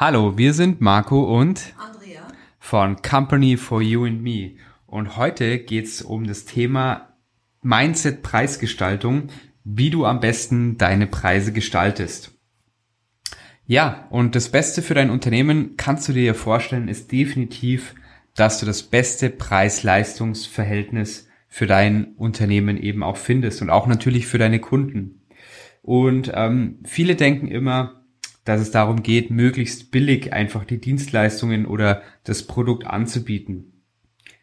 Hallo, wir sind Marco und Andrea von Company for You and Me. Und heute geht's um das Thema Mindset Preisgestaltung, wie du am besten deine Preise gestaltest. Ja, und das Beste für dein Unternehmen kannst du dir ja vorstellen, ist definitiv, dass du das beste Preis-Leistungs-Verhältnis für dein Unternehmen eben auch findest und auch natürlich für deine Kunden. Und ähm, viele denken immer, dass es darum geht, möglichst billig einfach die Dienstleistungen oder das Produkt anzubieten.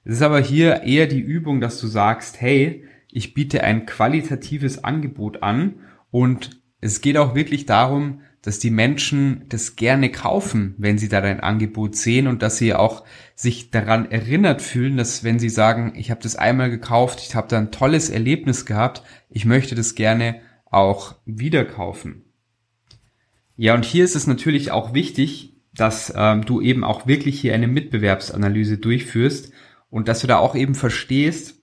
Es ist aber hier eher die Übung, dass du sagst, hey, ich biete ein qualitatives Angebot an und es geht auch wirklich darum, dass die Menschen das gerne kaufen, wenn sie da dein Angebot sehen und dass sie auch sich daran erinnert fühlen, dass wenn sie sagen, ich habe das einmal gekauft, ich habe da ein tolles Erlebnis gehabt, ich möchte das gerne auch wieder kaufen. Ja, und hier ist es natürlich auch wichtig, dass ähm, du eben auch wirklich hier eine Mitbewerbsanalyse durchführst und dass du da auch eben verstehst,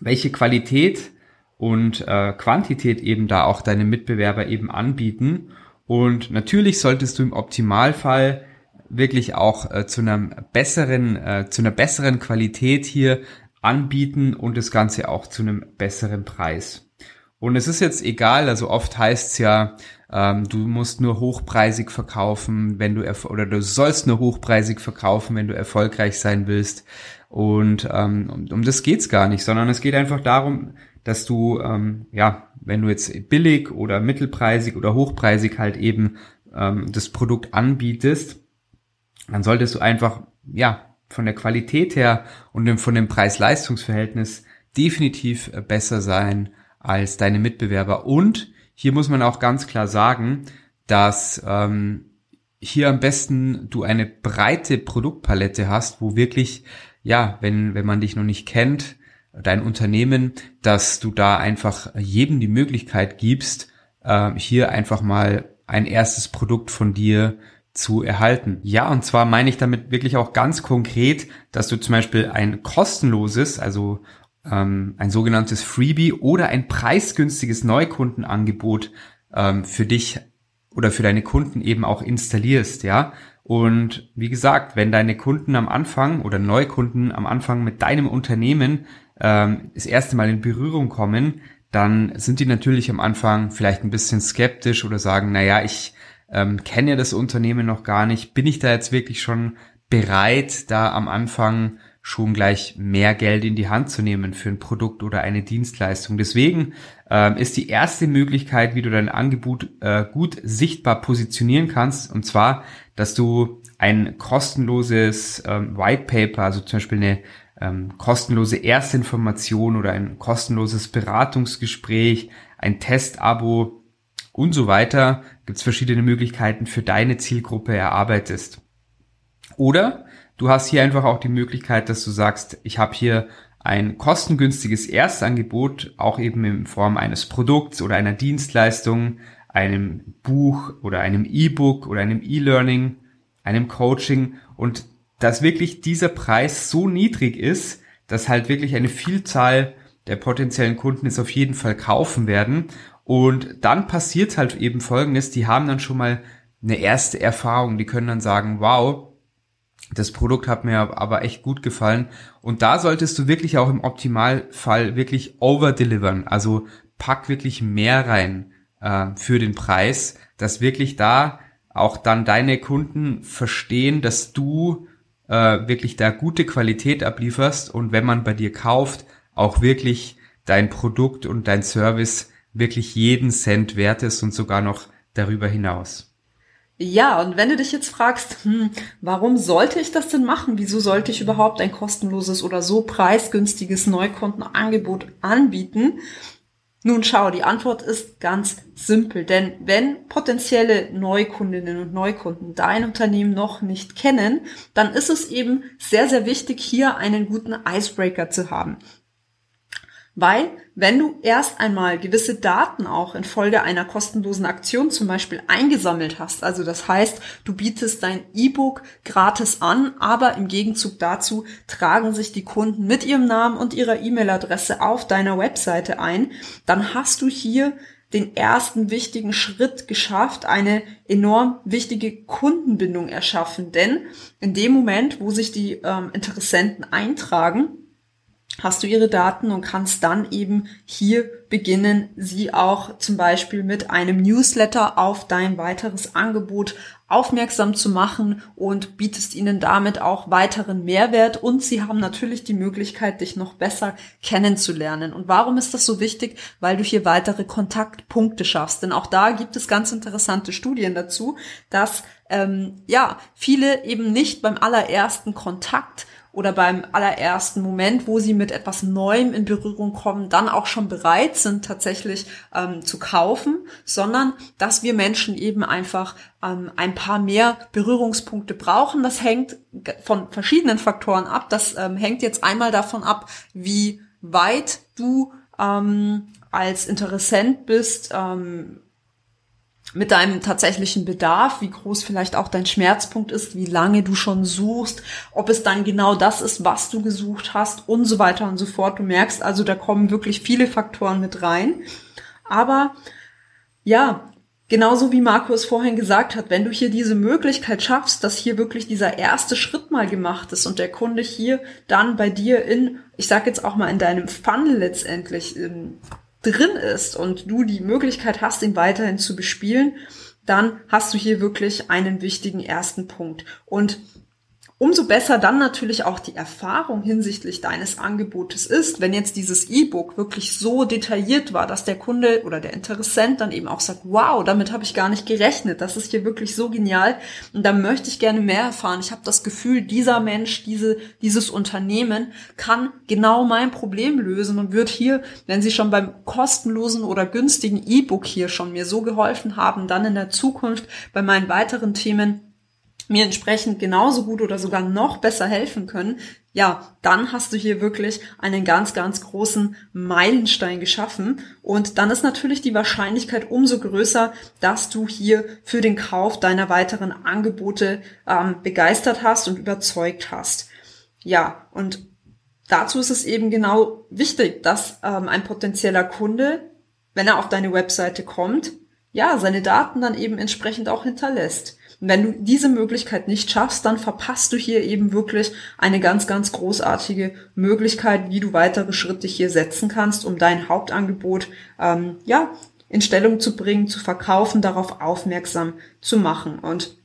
welche Qualität und äh, Quantität eben da auch deine Mitbewerber eben anbieten. Und natürlich solltest du im Optimalfall wirklich auch äh, zu einem besseren, äh, zu einer besseren Qualität hier anbieten und das Ganze auch zu einem besseren Preis. Und es ist jetzt egal, also oft heißt es ja, ähm, du musst nur hochpreisig verkaufen, wenn du oder du sollst nur hochpreisig verkaufen, wenn du erfolgreich sein willst. Und ähm, um, um das geht's gar nicht, sondern es geht einfach darum, dass du ähm, ja, wenn du jetzt billig oder mittelpreisig oder hochpreisig halt eben ähm, das Produkt anbietest, dann solltest du einfach ja von der Qualität her und von dem Preis-Leistungs-Verhältnis definitiv äh, besser sein als deine Mitbewerber und hier muss man auch ganz klar sagen, dass ähm, hier am besten du eine breite Produktpalette hast, wo wirklich, ja, wenn, wenn man dich noch nicht kennt, dein Unternehmen, dass du da einfach jedem die Möglichkeit gibst, äh, hier einfach mal ein erstes Produkt von dir zu erhalten. Ja, und zwar meine ich damit wirklich auch ganz konkret, dass du zum Beispiel ein kostenloses, also ähm, ein sogenanntes Freebie oder ein preisgünstiges Neukundenangebot ähm, für dich oder für deine Kunden eben auch installierst, ja. Und wie gesagt, wenn deine Kunden am Anfang oder Neukunden am Anfang mit deinem Unternehmen ähm, das erste Mal in Berührung kommen, dann sind die natürlich am Anfang vielleicht ein bisschen skeptisch oder sagen, na ja, ich ähm, kenne ja das Unternehmen noch gar nicht, bin ich da jetzt wirklich schon bereit, da am Anfang schon gleich mehr Geld in die Hand zu nehmen für ein Produkt oder eine Dienstleistung. Deswegen ähm, ist die erste Möglichkeit, wie du dein Angebot äh, gut sichtbar positionieren kannst, und zwar, dass du ein kostenloses ähm, White Paper, also zum Beispiel eine ähm, kostenlose Erstinformation oder ein kostenloses Beratungsgespräch, ein Testabo und so weiter, gibt es verschiedene Möglichkeiten für deine Zielgruppe erarbeitest. Oder Du hast hier einfach auch die Möglichkeit, dass du sagst, ich habe hier ein kostengünstiges Erstangebot, auch eben in Form eines Produkts oder einer Dienstleistung, einem Buch oder einem E-Book oder einem E-Learning, einem Coaching und dass wirklich dieser Preis so niedrig ist, dass halt wirklich eine Vielzahl der potenziellen Kunden es auf jeden Fall kaufen werden. Und dann passiert halt eben Folgendes, die haben dann schon mal eine erste Erfahrung, die können dann sagen, wow, das Produkt hat mir aber echt gut gefallen. Und da solltest du wirklich auch im Optimalfall wirklich overdelivern. Also pack wirklich mehr rein äh, für den Preis, dass wirklich da auch dann deine Kunden verstehen, dass du äh, wirklich da gute Qualität ablieferst und wenn man bei dir kauft, auch wirklich dein Produkt und dein Service wirklich jeden Cent wert ist und sogar noch darüber hinaus. Ja, und wenn du dich jetzt fragst, hm, warum sollte ich das denn machen? Wieso sollte ich überhaupt ein kostenloses oder so preisgünstiges Neukundenangebot anbieten? Nun schau, die Antwort ist ganz simpel, denn wenn potenzielle Neukundinnen und Neukunden dein Unternehmen noch nicht kennen, dann ist es eben sehr, sehr wichtig, hier einen guten Icebreaker zu haben. Weil, wenn du erst einmal gewisse Daten auch in Folge einer kostenlosen Aktion zum Beispiel eingesammelt hast, also das heißt, du bietest dein E-Book gratis an, aber im Gegenzug dazu tragen sich die Kunden mit ihrem Namen und ihrer E-Mail-Adresse auf deiner Webseite ein, dann hast du hier den ersten wichtigen Schritt geschafft, eine enorm wichtige Kundenbindung erschaffen. Denn in dem Moment, wo sich die ähm, Interessenten eintragen, hast du ihre Daten und kannst dann eben hier beginnen, sie auch zum Beispiel mit einem Newsletter auf dein weiteres Angebot aufmerksam zu machen und bietest ihnen damit auch weiteren Mehrwert und sie haben natürlich die Möglichkeit, dich noch besser kennenzulernen. Und warum ist das so wichtig? Weil du hier weitere Kontaktpunkte schaffst. Denn auch da gibt es ganz interessante Studien dazu, dass ähm, ja viele eben nicht beim allerersten Kontakt oder beim allerersten Moment, wo sie mit etwas Neuem in Berührung kommen, dann auch schon bereit sind, tatsächlich ähm, zu kaufen, sondern dass wir Menschen eben einfach ähm, ein paar mehr Berührungspunkte brauchen. Das hängt von verschiedenen Faktoren ab. Das ähm, hängt jetzt einmal davon ab, wie weit du ähm, als Interessent bist, ähm, mit deinem tatsächlichen Bedarf, wie groß vielleicht auch dein Schmerzpunkt ist, wie lange du schon suchst, ob es dann genau das ist, was du gesucht hast und so weiter und so fort. Du merkst also, da kommen wirklich viele Faktoren mit rein. Aber ja, genauso wie Markus vorhin gesagt hat, wenn du hier diese Möglichkeit schaffst, dass hier wirklich dieser erste Schritt mal gemacht ist und der Kunde hier dann bei dir in, ich sag jetzt auch mal in deinem Funnel letztendlich in, drin ist und du die Möglichkeit hast, ihn weiterhin zu bespielen, dann hast du hier wirklich einen wichtigen ersten Punkt. Und Umso besser dann natürlich auch die Erfahrung hinsichtlich deines Angebotes ist, wenn jetzt dieses E-Book wirklich so detailliert war, dass der Kunde oder der Interessent dann eben auch sagt, wow, damit habe ich gar nicht gerechnet, das ist hier wirklich so genial und da möchte ich gerne mehr erfahren. Ich habe das Gefühl, dieser Mensch, diese, dieses Unternehmen kann genau mein Problem lösen und wird hier, wenn sie schon beim kostenlosen oder günstigen E-Book hier schon mir so geholfen haben, dann in der Zukunft bei meinen weiteren Themen mir entsprechend genauso gut oder sogar noch besser helfen können, ja, dann hast du hier wirklich einen ganz, ganz großen Meilenstein geschaffen. Und dann ist natürlich die Wahrscheinlichkeit umso größer, dass du hier für den Kauf deiner weiteren Angebote ähm, begeistert hast und überzeugt hast. Ja, und dazu ist es eben genau wichtig, dass ähm, ein potenzieller Kunde, wenn er auf deine Webseite kommt, ja, seine Daten dann eben entsprechend auch hinterlässt. Und wenn du diese Möglichkeit nicht schaffst, dann verpasst du hier eben wirklich eine ganz, ganz großartige Möglichkeit, wie du weitere Schritte hier setzen kannst, um dein Hauptangebot ähm, ja in Stellung zu bringen, zu verkaufen, darauf aufmerksam zu machen. Und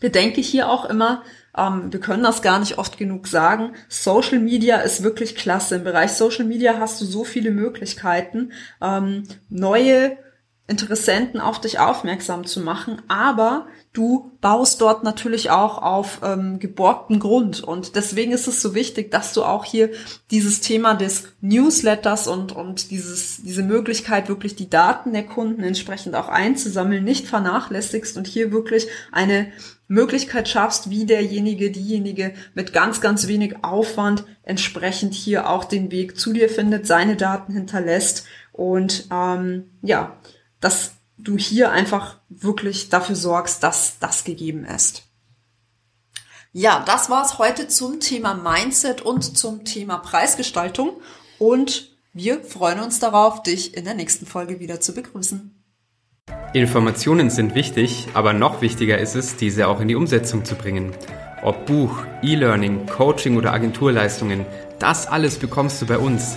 bedenke hier auch immer, ähm, wir können das gar nicht oft genug sagen. Social Media ist wirklich klasse. Im Bereich Social Media hast du so viele Möglichkeiten, ähm, neue Interessenten auf dich aufmerksam zu machen, aber du baust dort natürlich auch auf ähm, geborgten Grund. Und deswegen ist es so wichtig, dass du auch hier dieses Thema des Newsletters und, und dieses, diese Möglichkeit, wirklich die Daten der Kunden entsprechend auch einzusammeln, nicht vernachlässigst und hier wirklich eine Möglichkeit schaffst, wie derjenige, diejenige mit ganz, ganz wenig Aufwand entsprechend hier auch den Weg zu dir findet, seine Daten hinterlässt und ähm, ja, das du hier einfach wirklich dafür sorgst, dass das gegeben ist. Ja, das war's heute zum Thema Mindset und zum Thema Preisgestaltung und wir freuen uns darauf, dich in der nächsten Folge wieder zu begrüßen. Informationen sind wichtig, aber noch wichtiger ist es, diese auch in die Umsetzung zu bringen. Ob Buch, E-Learning, Coaching oder Agenturleistungen, das alles bekommst du bei uns.